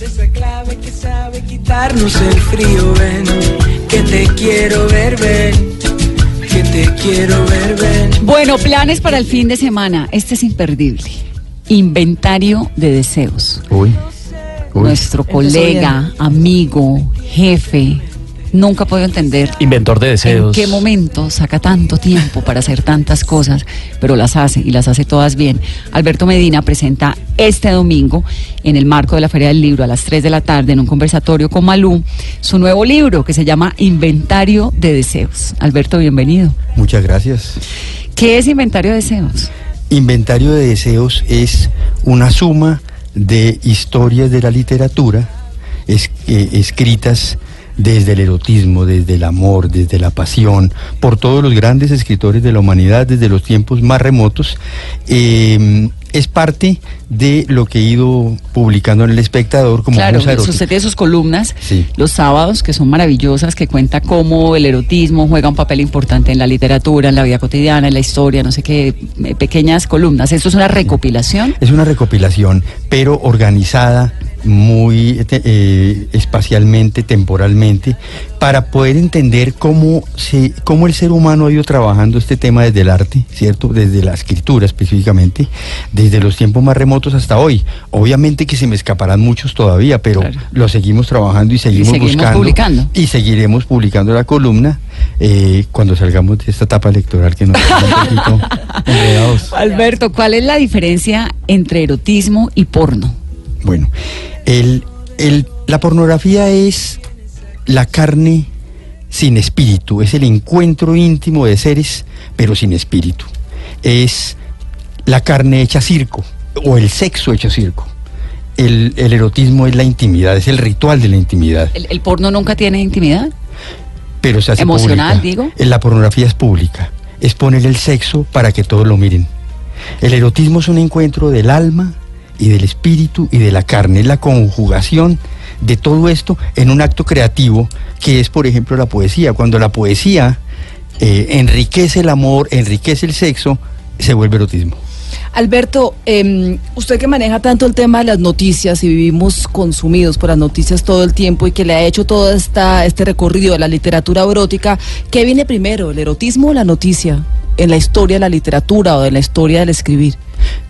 Esa clave que sabe quitarnos el frío, ven. Que te quiero ver, ven. Que te quiero ver, ven. Bueno, planes para el fin de semana. Este es imperdible. Inventario de deseos. Uy. Uy. Nuestro colega, amigo, jefe, nunca podido entender Inventor de en deseos. qué momento saca tanto tiempo para hacer tantas cosas, pero las hace y las hace todas bien. Alberto Medina presenta este domingo, en el marco de la Feria del Libro, a las 3 de la tarde, en un conversatorio con Malú, su nuevo libro que se llama Inventario de Deseos. Alberto, bienvenido. Muchas gracias. ¿Qué es Inventario de Deseos? Inventario de deseos es una suma de historias de la literatura es- eh, escritas desde el erotismo, desde el amor, desde la pasión, por todos los grandes escritores de la humanidad desde los tiempos más remotos. Eh, es parte de lo que he ido publicando en El Espectador como Claro, usted tiene sus columnas Sí. los sábados que son maravillosas, que cuenta cómo el erotismo juega un papel importante en la literatura, en la vida cotidiana, en la historia, no sé qué, eh, pequeñas columnas. Esto es una recopilación. Es una recopilación, pero organizada muy te- eh, espacialmente, temporalmente, para poder entender cómo, se, cómo el ser humano ha ido trabajando este tema desde el arte, ¿cierto? Desde la escritura específicamente, desde los tiempos más remotos hasta hoy. Obviamente que se me escaparán muchos todavía, pero Claro. lo seguimos trabajando y seguimos, seguimos buscando. publicando. Y seguiremos publicando la columna eh, cuando salgamos de esta etapa electoral que nos un poquito. Alberto, ¿cuál es la diferencia entre erotismo y porno? Bueno, el, el- la pornografía es la carne sin espíritu, es el encuentro íntimo de seres, pero sin espíritu. Es la carne hecha circo, o el sexo hecho circo. El, el erotismo es la intimidad, es el ritual de la intimidad, ¿El, el porno nunca tiene intimidad? pero se hace Emocional, pública. digo. En La pornografía es pública, es poner el sexo para que todos lo miren. El erotismo es un encuentro del alma y del espíritu y de la carne, es la conjugación de todo esto en un acto creativo que es, por ejemplo, la poesía. Cuando la poesía eh, enriquece el amor, enriquece el sexo, se vuelve erotismo. Alberto, eh, usted que maneja tanto el tema de las noticias y vivimos consumidos por las noticias todo el tiempo y que le ha hecho todo esta, este recorrido de la literatura erótica, ¿qué viene primero, el erotismo o la noticia en la historia de la literatura o en la historia del escribir?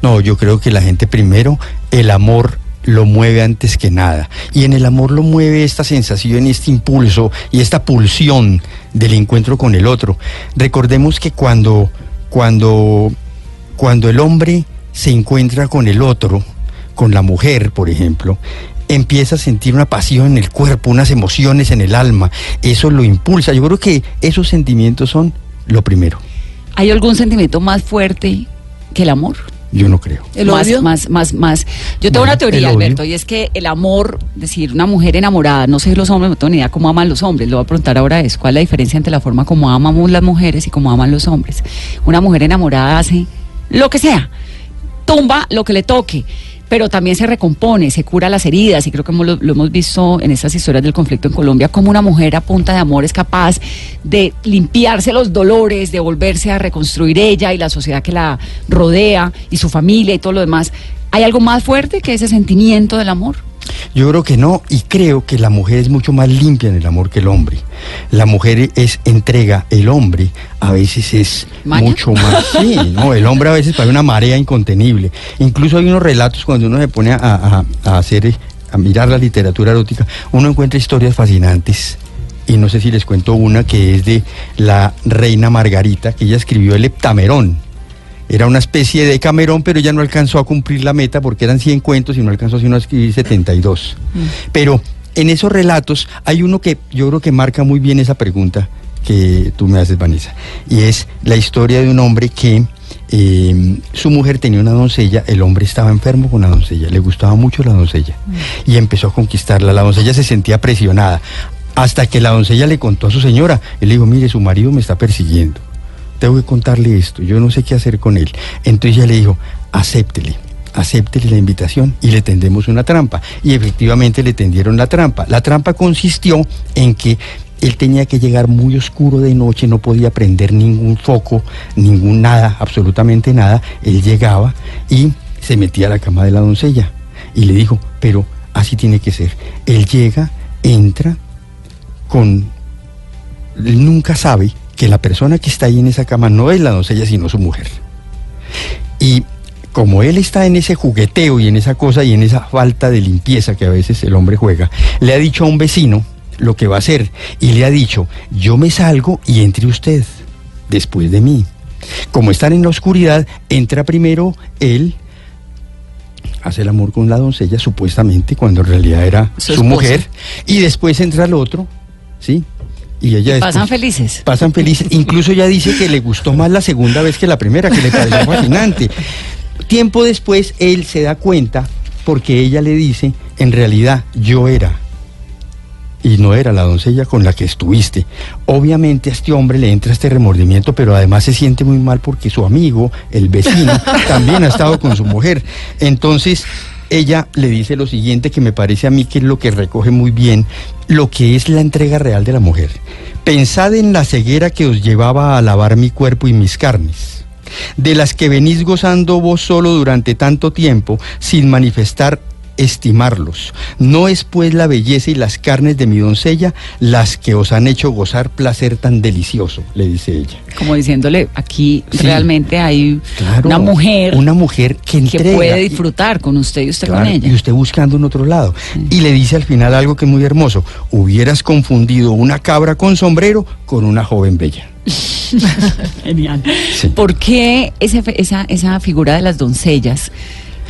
No, yo creo que la gente primero, el amor lo mueve antes que nada. Y en el amor lo mueve esta sensación y este impulso y esta pulsión del encuentro con el otro. Recordemos que cuando, cuando, cuando el hombre se encuentra con el otro, con la mujer, por ejemplo, empieza a sentir una pasión en el cuerpo, unas emociones en el alma. Eso lo impulsa. Yo creo que esos sentimientos son lo primero. ¿Hay algún sentimiento más fuerte que el amor? Yo no creo. ¿El más, odio? Más, más, más. Yo tengo Bueno, una teoría. Alberto, y es que el amor, es decir, una mujer enamorada, no sé los hombres, no tengo ni idea cómo aman los hombres, lo voy a preguntar ahora es, ¿cuál es la diferencia entre la forma como amamos las mujeres y cómo aman los hombres? Una mujer enamorada hace lo que sea, tumba lo que le toque, pero también se recompone, se cura las heridas, y creo que lo, lo hemos visto en estas historias del conflicto en Colombia, como una mujer a punta de amor es capaz de limpiarse los dolores, de volverse a reconstruir ella y la sociedad que la rodea, y su familia y todo lo demás. ¿Hay algo más fuerte que ese sentimiento del amor? Yo creo que no, y creo que la mujer es mucho más limpia en el amor que el hombre. La mujer es entrega, el hombre a veces es ¿Maña? mucho más. Sí, no, el hombre a veces parece una marea incontenible. Incluso hay unos relatos cuando uno se pone a, a- a hacer, eh, a mirar la literatura erótica, uno encuentra historias fascinantes. Y no sé si les cuento una que es de la reina Margarita, que ella escribió el Heptamerón. Era una especie de Camerón, pero ella no alcanzó a cumplir la meta porque eran 100 cuentos y no alcanzó sino a escribir 72. Pero en esos relatos hay uno que yo creo que marca muy bien esa pregunta que tú me haces, Vanessa. Y es la historia de un hombre que eh, su mujer tenía una doncella, el hombre estaba enfermo con la doncella, le gustaba mucho la doncella y empezó a conquistarla. La doncella se sentía presionada hasta que la doncella le contó a su señora. Él le dijo, mire, su marido me está persiguiendo. Tengo que contarle esto, yo no sé qué hacer con él. Entonces ella le dijo, acéptele acéptele la invitación y le tendemos una trampa. Y efectivamente le tendieron la trampa. La trampa consistió en que él tenía que llegar muy oscuro de noche, no podía prender ningún foco, ningún nada, absolutamente nada. Él llegaba y se metía a la cama de la doncella y le dijo, pero así tiene que ser. Él llega, entra con... Él nunca sabe que la persona que está ahí en esa cama no es la doncella, sino su mujer. Y como él está en ese jugueteo y en esa cosa y en esa falta de limpieza que a veces el hombre juega, le ha dicho a un vecino lo que va a hacer y le ha dicho, yo me salgo y entre usted después de mí. Como están en la oscuridad, entra primero él, hace el amor con la doncella supuestamente, cuando en realidad era Su su, mujer, y después entra el otro, ¿sí? Y ella Pasan después- felices. Pasan felices. Incluso ya dice que le gustó más la segunda vez que la primera, que le pareció fascinante. Tiempo después él se da cuenta porque ella le dice, en realidad yo era. Y no era la doncella con la que estuviste. Obviamente a este hombre le entra este remordimiento, pero además se siente muy mal porque su amigo, el vecino, también ha estado con su mujer. Entonces ella le dice lo siguiente que me parece a mí que es lo que recoge muy bien lo que es la entrega real de la mujer. Pensad en la ceguera que os llevaba a lavar mi cuerpo y mis carnes, de las que venís gozando vos solo durante tanto tiempo sin manifestar estimarlos. No es pues la belleza y las carnes de mi doncella las que os han hecho gozar placer tan delicioso, le dice ella. Como diciéndole, aquí Sí. realmente hay Claro, una mujer una mujer que puede disfrutar con usted y usted Claro, con ella. Y usted buscando en otro lado. Y le dice al final algo que es muy hermoso. Hubieras confundido una cabra con sombrero con una joven bella. Genial. Sí. ¿Por qué esa, esa figura de las doncellas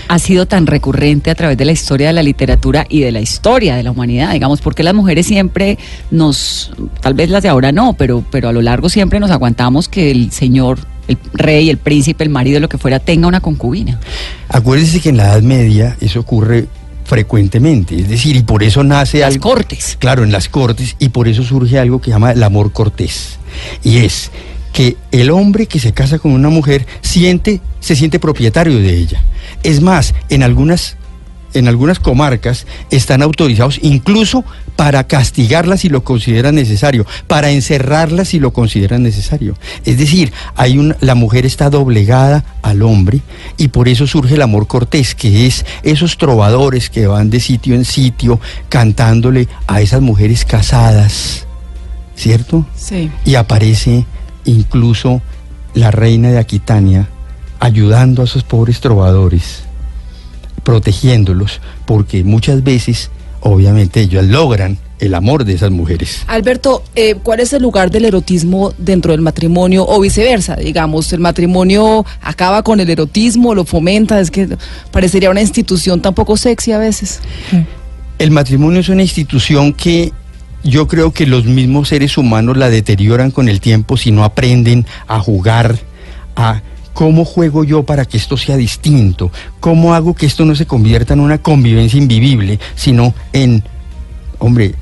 ha sido tan recurrente a través de la historia de la literatura y de la historia de la humanidad? Digamos, porque las mujeres siempre nos, tal vez las de ahora no, pero, pero a lo largo siempre nos aguantamos que el señor, el rey, el príncipe, el marido, lo que fuera, tenga una concubina. Acuérdese que en la Edad Media eso ocurre frecuentemente. Es decir, y por eso nace Las algo. cortes. Claro, en las cortes, y por eso surge algo que se llama el amor cortés. Y es que el hombre que se casa con una mujer siente, se siente propietario de ella. Es más, en algunas, en algunas comarcas están autorizados incluso para castigarla si lo consideran necesario, para encerrarla si lo consideran necesario. Es decir, hay un, la mujer está doblegada al hombre y por eso surge el amor cortés, que es esos trovadores que van de sitio en sitio cantándole a esas mujeres casadas, ¿cierto? Sí. Y aparece incluso la reina de Aquitania ayudando a esos pobres trovadores, protegiéndolos, porque muchas veces, obviamente, ellos logran el amor de esas mujeres. Alberto, eh, ¿cuál es el lugar del erotismo dentro del matrimonio o viceversa? Digamos, el matrimonio acaba con el erotismo, lo fomenta, es que parecería una institución tan poco sexy a veces. El matrimonio es una institución que yo creo que los mismos seres humanos la deterioran con el tiempo si no aprenden a jugar, a cómo juego yo para que esto sea distinto, cómo hago que esto no se convierta en una convivencia invivible, sino en, hombre,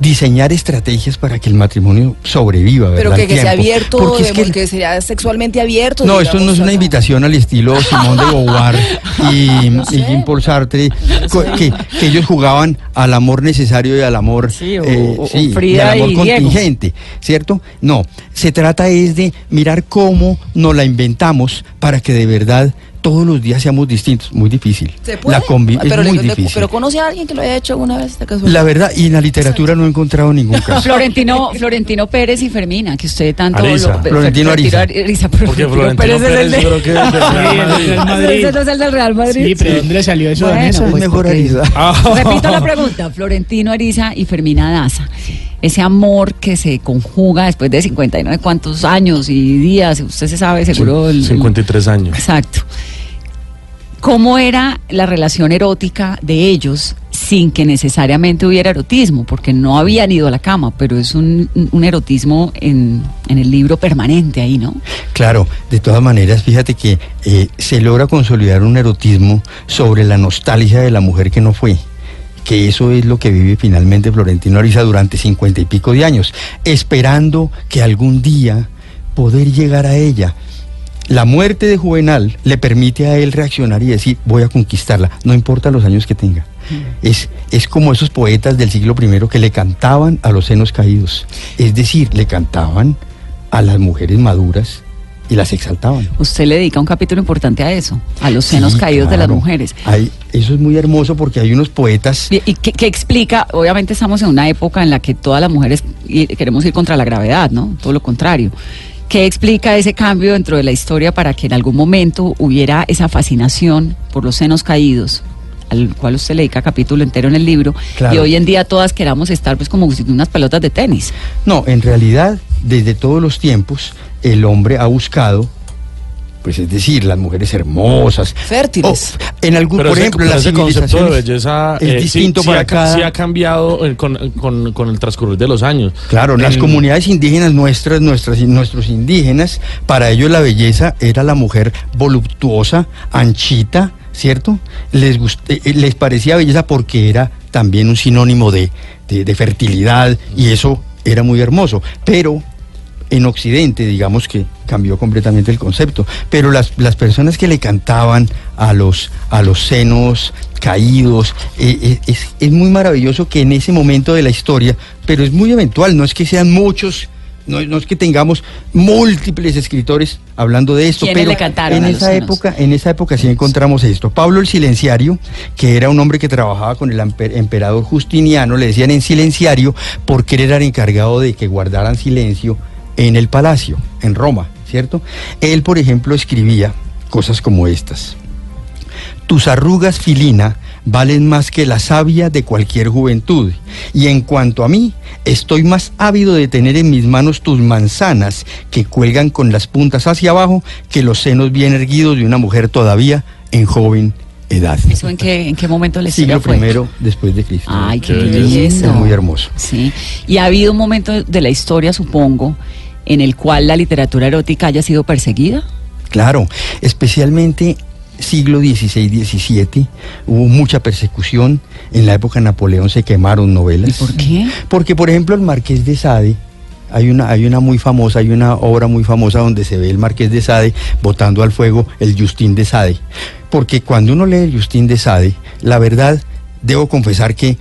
diseñar estrategias para que el matrimonio sobreviva. Pero ¿verdad? que, al que sea abierto, Porque es que, que sea sexualmente abierto. no, esto no es una invitación al estilo Simón de Beauvoir y, y Jean-Paul Sartre, co- que, que ellos jugaban al amor necesario y al amor, eh, Sí, o- o sí, y al amor y Diego. contingente, ¿cierto? No, se trata es de mirar cómo nos la inventamos para que de verdad todos los días seamos distintos. Muy difícil. ¿Se puede? La Ah, pero, es muy le- difícil. pero conoce a alguien que lo haya hecho alguna vez? La verdad, y en la literatura no he encontrado ningún caso. Florentino, Florentino Pérez y Fermina, que usted tanto Arisa. lo- Florentino Ariza. pero Porque Florentino Pérez, yo creo que es del Real Madrid. Ese no es el del Real Madrid. Sí, pero ¿de dónde le salió eso? Bueno, es pues mejor Arisa. Repito la pregunta, Florentino Ariza y Fermina Daza. Ese amor que se conjuga después de 59 cuántos años y días, usted se sabe seguro. el- el- 53 años. Exacto. ¿Cómo era la relación erótica de ellos sin que necesariamente hubiera erotismo, porque no habían ido a la cama, pero es un, un erotismo en, en, el libro permanente ahí, ¿no? Claro, de todas maneras, fíjate que eh, se logra consolidar un erotismo sobre la nostalgia de la mujer que no fue que eso es lo que vive finalmente Florentino Ariza durante cincuenta y pico de años, esperando que algún día poder llegar a ella. La muerte de Juvenal le permite a él reaccionar y decir, voy a conquistarla, no importa los años que tenga. Mm. Es, es como esos poetas del siglo I que le cantaban a los senos caídos. Es decir, le cantaban a las mujeres maduras y las exaltaban. Usted le dedica un capítulo importante a eso, a los senos caídos de las mujeres. Hay, eso es muy hermoso porque hay unos poetas... ¿Y, qué, explica? Obviamente estamos en una época en la que todas las mujeres queremos ir contra la gravedad, ¿no? Todo lo contrario. ¿Qué explica ese cambio dentro de la historia para que en algún momento hubiera esa fascinación por los senos caídos? al cual usted le dedica capítulo entero en el libro, y hoy en día todas queramos estar pues como unas pelotas de tenis. No, en realidad, desde todos los tiempos, el hombre ha buscado pues es decir, las mujeres hermosas, fértiles. en algún, por ejemplo, la concepto de belleza es eh, distinto para cada... sí ha cambiado eh, con, el transcurrir de los años. Claro, las comunidades indígenas nuestras, nuestras, nuestros indígenas, para ellos la belleza era la mujer voluptuosa, anchita, ¿cierto? Les, eh, les parecía belleza porque era también un sinónimo de, de fertilidad y eso era muy hermoso. Pero en Occidente, digamos que cambió completamente el concepto, pero las, las personas que le cantaban a los, a los senos caídos, eh, eh, es, muy maravilloso que en ese momento de la historia, pero es muy eventual, no es que sean muchos, no, es que tengamos múltiples escritores hablando de esto, pero en esa época, en esa época sí encontramos esto. Pablo el Silenciario, que era un hombre que trabajaba con el emperador Justiniano, le decían en silenciario porque él era encargado de que guardaran silencio en el palacio, en Roma, ¿cierto? Él, por ejemplo, escribía cosas como estas. Tus arrugas, Filina, valen más que la savia de cualquier juventud. Y en cuanto a mí, estoy más ávido de tener en mis manos tus manzanas que cuelgan con las puntas hacia abajo que los senos bien erguidos de una mujer todavía en joven edad. ¿Eso en qué, en qué momento le Siglo primero después de Cristo. Ay, qué belleza. Es muy hermoso. Sí. Y ha habido un momento de la historia, supongo, en el cual la literatura erótica haya sido perseguida? Claro, especialmente siglo XVI, XVII, hubo mucha persecución. En la época de Napoleón se quemaron novelas. ¿Y por qué? Porque, por ejemplo, el Marqués de Sade, hay una, hay una muy famosa, hay una obra muy famosa donde se ve el Marqués de Sade botando al fuego el Justín de Sade. Porque cuando uno lee el Justín de Sade, la verdad, debo confesar que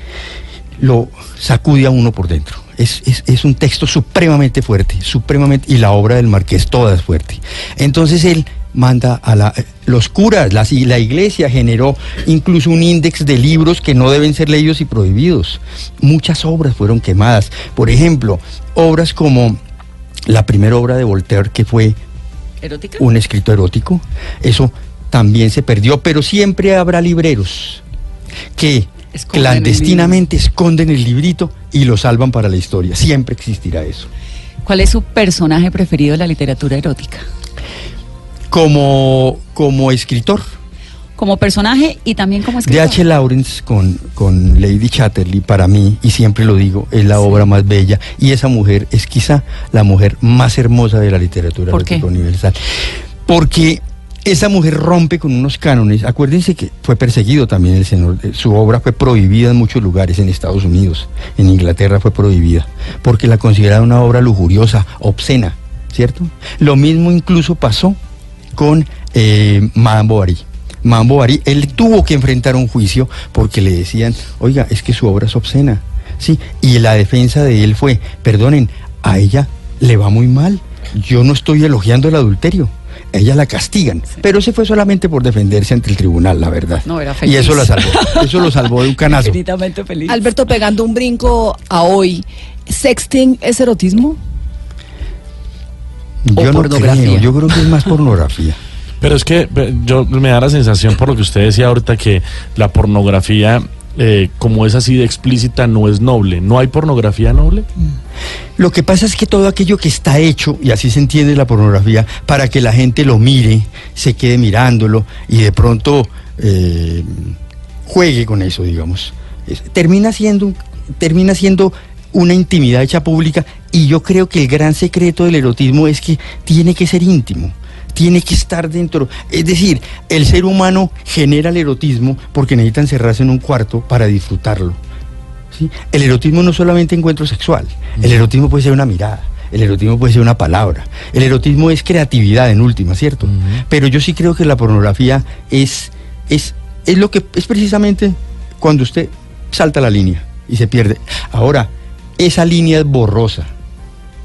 lo sacude a uno por dentro es, un texto supremamente fuerte, supremamente, y la obra del marqués toda es fuerte. Entonces él manda a la, los curas, la, la iglesia generó incluso un índice de libros que no deben ser leídos y prohibidos. Muchas obras fueron quemadas. Por ejemplo, obras como la primera obra de Voltaire, que fue un escrito erótico, eso también se perdió, pero siempre habrá libreros que clandestinamente esconden el librito y lo salvan para la historia. Siempre existirá eso. ¿Cuál es su personaje preferido de la literatura erótica? Como, como escritor. Como personaje y también como escritor. D.H. Lawrence con, con Lady Chatterley, para mí, y siempre lo digo, es la obra más bella. Y esa mujer es quizá la mujer más hermosa de la literatura erótica universal. Porque esa mujer rompe con unos cánones. Acuérdense que fue perseguido también el señor. Eh, su obra fue prohibida en muchos lugares, en Estados Unidos, en Inglaterra fue prohibida, porque la consideraba una obra lujuriosa, obscena, ¿cierto? Lo mismo incluso pasó con eh, Madame Bovary. Madame Bovary, él tuvo que enfrentar un juicio porque le decían, oiga, es que su obra es obscena, ¿sí? Y la defensa de él fue, perdonen, a ella le va muy mal. Yo no estoy elogiando el adulterio ella la castigan. Pero ese fue solamente por defenderse ante el tribunal, la verdad. No, era feliz. Y eso la salvó. Eso lo salvó de un canazo. Infinitamente feliz. Alberto, pegando un brinco a hoy, ¿sexting es erotismo? Yo no creo, yo creo que es más pornografía. Pero es que yo me da la sensación por lo que usted decía ahorita que la pornografía eh, como es así de explícita, no es noble. ¿No hay pornografía noble? Lo que pasa es que todo aquello que está hecho, y así se entiende la pornografía, para que la gente lo mire, se quede mirándolo y de pronto eh, juegue con eso, digamos. termina siendo, termina siendo una intimidad hecha pública y yo creo que el gran secreto del erotismo es que tiene que ser íntimo. Tiene que estar dentro. Es decir, el ser humano genera el erotismo porque necesita encerrarse en un cuarto para disfrutarlo. ¿Sí? El erotismo no es solamente encuentro sexual, el erotismo puede ser una mirada, el erotismo puede ser una palabra, el erotismo es creatividad en última, ¿cierto? Pero yo sí creo que la pornografía es, es, es lo que es precisamente cuando usted salta la línea y se pierde. Ahora, esa línea es borrosa,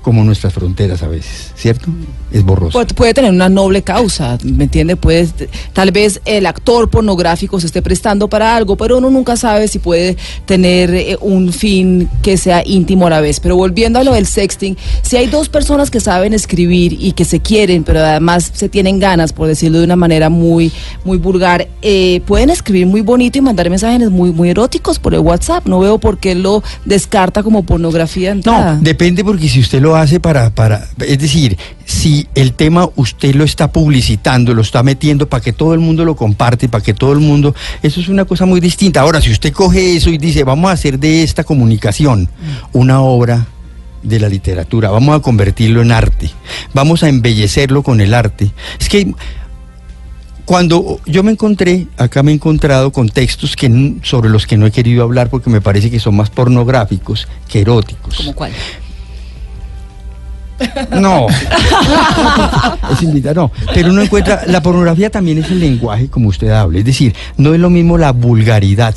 como nuestras fronteras a veces, ¿cierto? Es borrosa. Puede, puede tener una noble causa, ¿me entiende? Puede, tal vez el actor pornográfico se esté prestando para algo, pero uno nunca sabe si puede tener eh, un fin que sea íntimo a la vez. Pero volviendo a lo del sexting, si hay dos personas que saben escribir y que se quieren, pero además se tienen ganas, por decirlo de una manera muy, muy vulgar, eh, pueden escribir muy bonito y mandar mensajes muy, muy eróticos por el WhatsApp. No veo por qué lo descarta como pornografía de. No, depende porque si usted lo hace para, para, es decir, si el tema usted lo está publicitando, lo está metiendo para que todo el mundo lo comparte, para que todo el mundo, eso es una cosa muy distinta. Ahora, si usted coge eso y dice, vamos a hacer de esta comunicación una obra de la literatura, vamos a convertirlo en arte, vamos a embellecerlo con el arte. Es que cuando yo me encontré, acá me he encontrado con textos que, sobre los que no he querido hablar porque me parece que son más pornográficos que eróticos. ¿Como cuál? No. es invitar, no. Pero uno encuentra, la pornografía también es el lenguaje como usted habla. Es decir, no es lo mismo la vulgaridad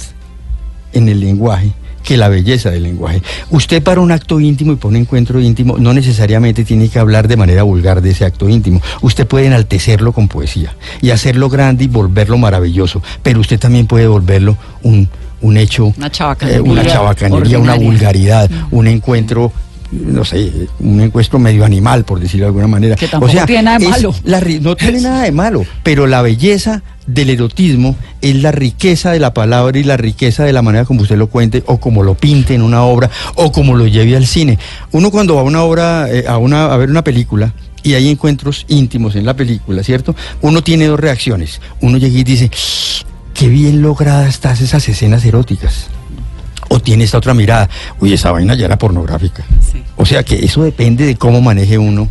en el lenguaje que la belleza del lenguaje. Usted para un acto íntimo y para un encuentro íntimo no necesariamente tiene que hablar de manera vulgar de ese acto íntimo. Usted puede enaltecerlo con poesía y hacerlo grande y volverlo maravilloso, pero usted también puede volverlo un, un hecho, Una chabacanería eh, una chabacanería, una vulgaridad, un encuentro no sé, un encuentro medio animal, por decirlo de alguna manera. Que tampoco tiene nada de malo. la no tiene nada de malo, pero la belleza del erotismo es la riqueza de la palabra y la riqueza de la manera como usted lo cuente o como lo pinte en una obra o como lo lleve al cine. Uno cuando va a una obra, eh, a, una, a ver una película y hay encuentros íntimos en la película, ¿cierto? Uno tiene dos reacciones. Uno llega y dice, qué bien logradas estás esas escenas eróticas. O tiene esta otra mirada, uy, esa vaina ya era pornográfica. Sí. O sea que eso depende de cómo maneje uno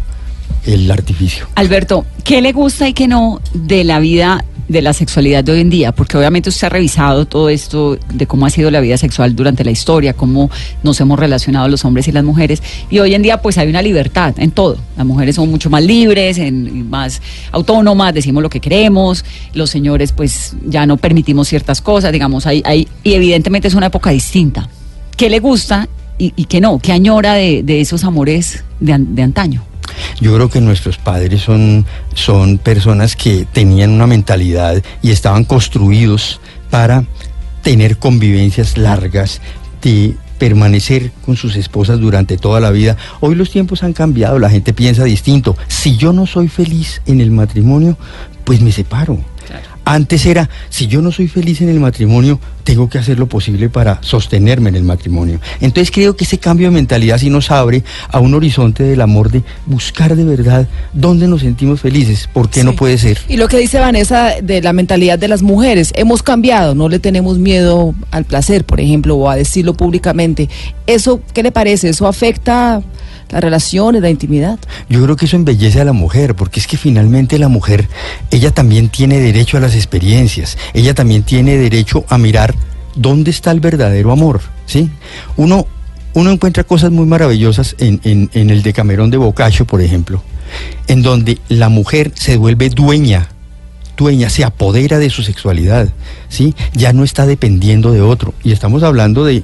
el artificio. Alberto, ¿qué le gusta y qué no de la vida de la sexualidad de hoy en día? Porque obviamente usted ha revisado todo esto de cómo ha sido la vida sexual durante la historia, cómo nos hemos relacionado los hombres y las mujeres. Y hoy en día pues hay una libertad en todo. Las mujeres son mucho más libres, en, más autónomas, decimos lo que queremos. Los señores pues ya no permitimos ciertas cosas, digamos, hay, hay, y evidentemente es una época distinta. ¿Qué le gusta y, y qué no? ¿Qué añora de, de esos amores de, de antaño? Yo creo que nuestros padres son, son personas que tenían una mentalidad y estaban construidos para tener convivencias largas, de permanecer con sus esposas durante toda la vida. Hoy los tiempos han cambiado, la gente piensa distinto. Si yo no soy feliz en el matrimonio, pues me separo. Antes era, si yo no soy feliz en el matrimonio, tengo que hacer lo posible para sostenerme en el matrimonio. Entonces creo que ese cambio de mentalidad sí nos abre a un horizonte del amor de buscar de verdad dónde nos sentimos felices, por qué no puede ser. Y lo que dice Vanessa de la mentalidad de las mujeres, hemos cambiado, no le tenemos miedo al placer, por ejemplo, o a decirlo públicamente. ¿Eso qué le parece? ¿Eso afecta las relaciones, la intimidad? Yo creo que eso embellece a la mujer, porque es que finalmente la mujer, ella también tiene derecho a las experiencias, ella también tiene derecho a mirar dónde está el verdadero amor, ¿sí? Uno, uno encuentra cosas muy maravillosas en, en, en el Decamerón de Boccaccio, por ejemplo, en donde la mujer se vuelve dueña dueña, se apodera de su sexualidad, ¿sí? Ya no está dependiendo de otro. Y estamos hablando de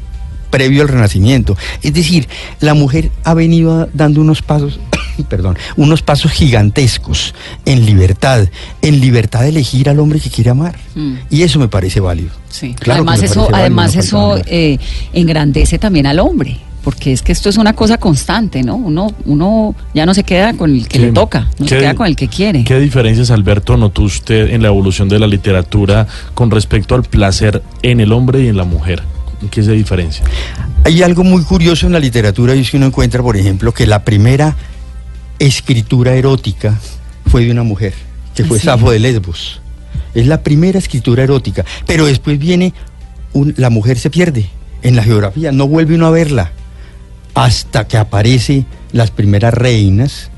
previo al renacimiento. Es decir, la mujer ha venido dando unos pasos, perdón, unos pasos gigantescos en libertad, en libertad de elegir al hombre que quiere amar. Mm. Y eso me parece válido. Sí, Claro además eso, además no eso eh, engrandece también al hombre, porque es que esto es una cosa constante, ¿no? Uno, uno ya no se queda con el que Sí. le toca, no se ¿Qué- queda con el que quiere. ¿Qué diferencias, Alberto, notó usted en la evolución de la literatura con respecto al placer en el hombre y en la mujer? ¿En ¿Qué se diferencia? Hay algo muy curioso en la literatura y es que uno encuentra, por ejemplo, que la primera escritura erótica fue de una mujer, que fue Sí. Safo de Lesbos. Es la primera escritura erótica, pero después viene un- la mujer se pierde en la geografía, no vuelve uno a verla hasta que aparece las primeras reinas,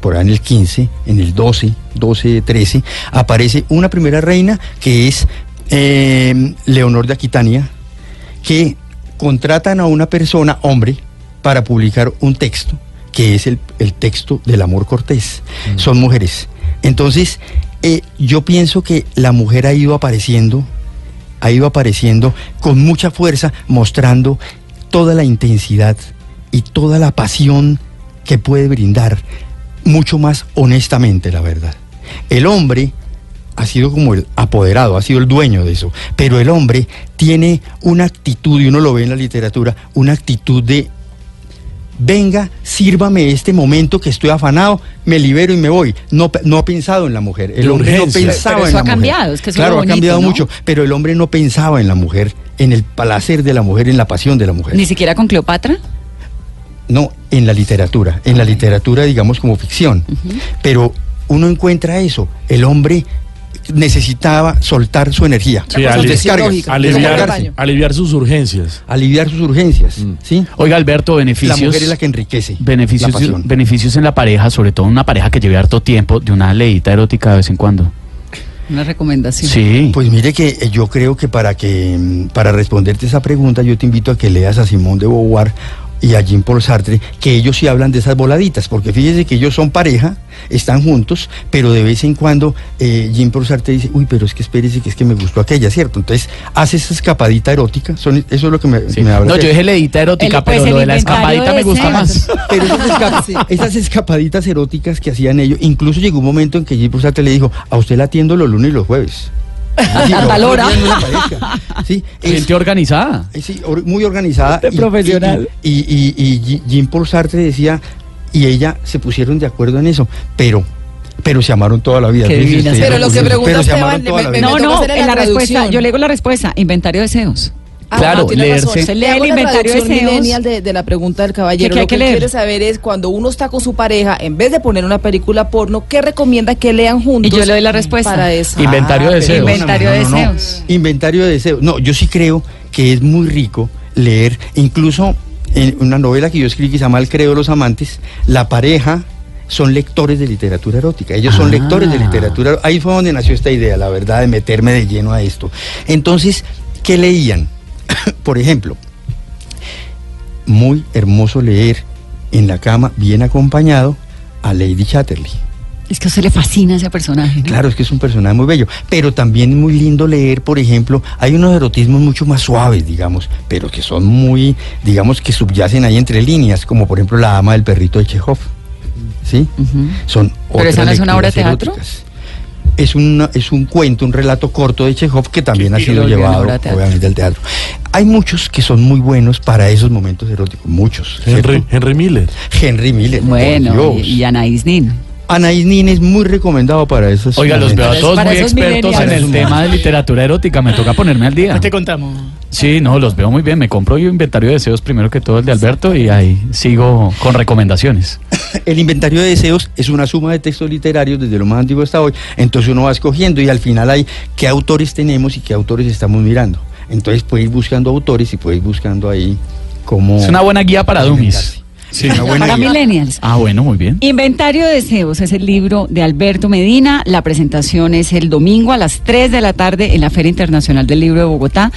por ahí en el 15, en el 12, 12, 13, aparece una primera reina que es eh, Leonor de Aquitania, que contratan a una persona, hombre, para publicar un texto, que es el, el texto del amor cortés. Son mujeres. Entonces, eh, yo pienso que la mujer ha ido apareciendo, ha ido apareciendo con mucha fuerza, mostrando toda la intensidad y toda la pasión que puede brindar, mucho más honestamente, la verdad. El hombre ha sido como el apoderado, ha sido el dueño de eso, pero el hombre tiene una actitud, y uno lo ve en la literatura, una actitud de venga, sírvame este momento que estoy afanado, me libero y me voy. No, no ha pensado en la mujer. El De hombre no urgencia. pensaba Pero en eso la ha mujer. cambiado, es que eso es claro, ha cambiado ¿no? mucho, pero el hombre no pensaba en la mujer, en el placer de la mujer, en la pasión de la mujer. Ni siquiera con Cleopatra. No, en la literatura, en la literatura digamos como ficción. Pero uno encuentra eso, el hombre necesitaba soltar su energía, Sí, fisiológica, aliviar, sus urgencias. aliviar sus urgencias, Mm. ¿sí? Oiga, Alberto, La beneficios. mujer es la que enriquece. la Beneficios, beneficios en la pareja, sobre todo en una pareja que lleve harto tiempo, de una leída erótica de vez en cuando. Una recomendación. Sí. Pues mire que eh, yo creo que para que mm, para responderte esa pregunta yo te invito a que leas a Simón de Beauvoir y a Jean Paul Sartre, que ellos sí hablan de esas voladitas, porque fíjese que ellos son pareja, están juntos, pero de vez en cuando eh, Jean Paul Sartre dice, uy, pero es que espérese que es que me gustó aquella, ¿cierto? Entonces hace esa escapadita erótica, son, eso es lo que me, Sí. me habla. No, yo dije leída erótica, El- pues, pero lo de la escapadita de me gusta más. Pero esas, esca- esas escapaditas eróticas que hacían ellos, incluso llegó un momento en que Jean Paul Sartre le dijo, a usted la atiendo los lunes y los jueves. Sí, A tal hora. Sí, es- Gente organizada. eh, sí, or- muy organizada. De profesional. Y, y, y- y Jean Paul Sartre decía, y ella se pusieron de acuerdo en eso, pero, pero se amaron toda la vida. Qué Pero lo que pregunta Esteban, me- me-. No, no, en la la respuesta, yo le digo la respuesta, inventario de deseos. Ah, Claro, no, leerse. razón. Se lee Le hago el inventario de de, de la pregunta del caballero. ¿Qué- qué hay Lo que que leer? quiere saber es cuando uno está con su pareja, en vez de poner una película porno, ¿qué recomienda que lean juntos? Y yo le doy la respuesta. Para eso. Inventario de Ah, deseos. Inventario de deseos. Inventario de deseos. No, yo sí creo que es muy rico leer, incluso en una novela que yo escribí que se llama El Credo de los Amantes, la pareja son lectores de literatura erótica. Ellos son Ah. lectores de literatura. Ahí fue donde nació esta idea, la verdad, de meterme de lleno a esto. Entonces, ¿qué leían? Por ejemplo, muy hermoso leer en la cama, bien acompañado, a Lady Chatterley. Es que a usted le fascina ese personaje, ¿no? Claro, es que es un personaje muy bello, pero también muy lindo leer, por ejemplo, hay unos erotismos mucho más suaves, digamos, pero que son muy, digamos, que subyacen ahí entre líneas, como por ejemplo La ama del perrito de Chekhov. ¿Sí? Ujú. Son ¿Pero esa no es una obra de teatro? eróticas. Es, una, es un cuento, un relato corto de Chekhov que también ha sido llevado, obviamente, al teatro. Hay muchos que son muy buenos para esos momentos eróticos, muchos. Henry. Henry Miller. Henry Miller. Bueno, y, y Anaís Nin. Anaís Nin es muy recomendado para esos Oiga, los veo a todos muy expertos en el tema de literatura erótica. Me toca ponerme al día. te contamos? Sí, no, los veo muy bien. Me compro yo inventario de deseos primero que todo el de Alberto y ahí sigo con recomendaciones. El inventario de deseos es una suma de textos literarios desde lo más antiguo hasta hoy. Entonces uno va escogiendo y al final hay qué autores tenemos y qué autores estamos mirando. Entonces puede ir buscando autores y puede ir buscando ahí cómo... Es una buena guía para dummies. Alimentarse. Sí. Una buena Para millennials. Ah, bueno, muy bien. Inventario de Deseos es el libro de Alberto Medina. La presentación es el domingo a las 3 de la tarde en la Feria Internacional del Libro de Bogotá.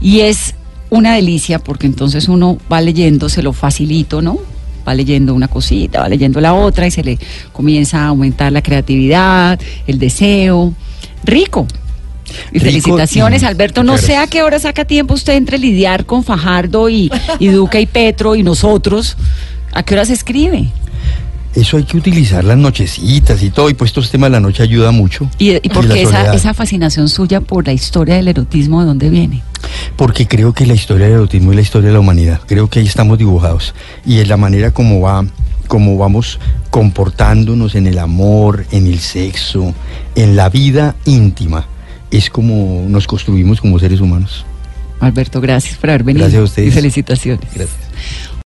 Y es una delicia porque entonces uno va leyendo, se lo facilito, ¿no? Va leyendo una cosita, va leyendo la otra y se le comienza a aumentar la creatividad, el deseo. Rico. Y Rico felicitaciones, Alberto. No sé a qué hora saca tiempo usted entre lidiar con Fajardo y, y Duque y Petro y nosotros. ¿A qué hora se escribe? Eso hay que utilizar las nochecitas y todo. Y pues estos temas de la noche ayuda mucho. ¿Y, y por qué esa, esa fascinación suya por la historia del erotismo de dónde viene? Porque creo que la historia del erotismo es la historia de la humanidad. Creo que ahí estamos dibujados. Y es la manera como va, como vamos comportándonos en el amor, en el sexo, en la vida íntima. Es como nos construimos como seres humanos. Alberto, gracias por haber venido. Gracias a ustedes. Y felicitaciones. Gracias.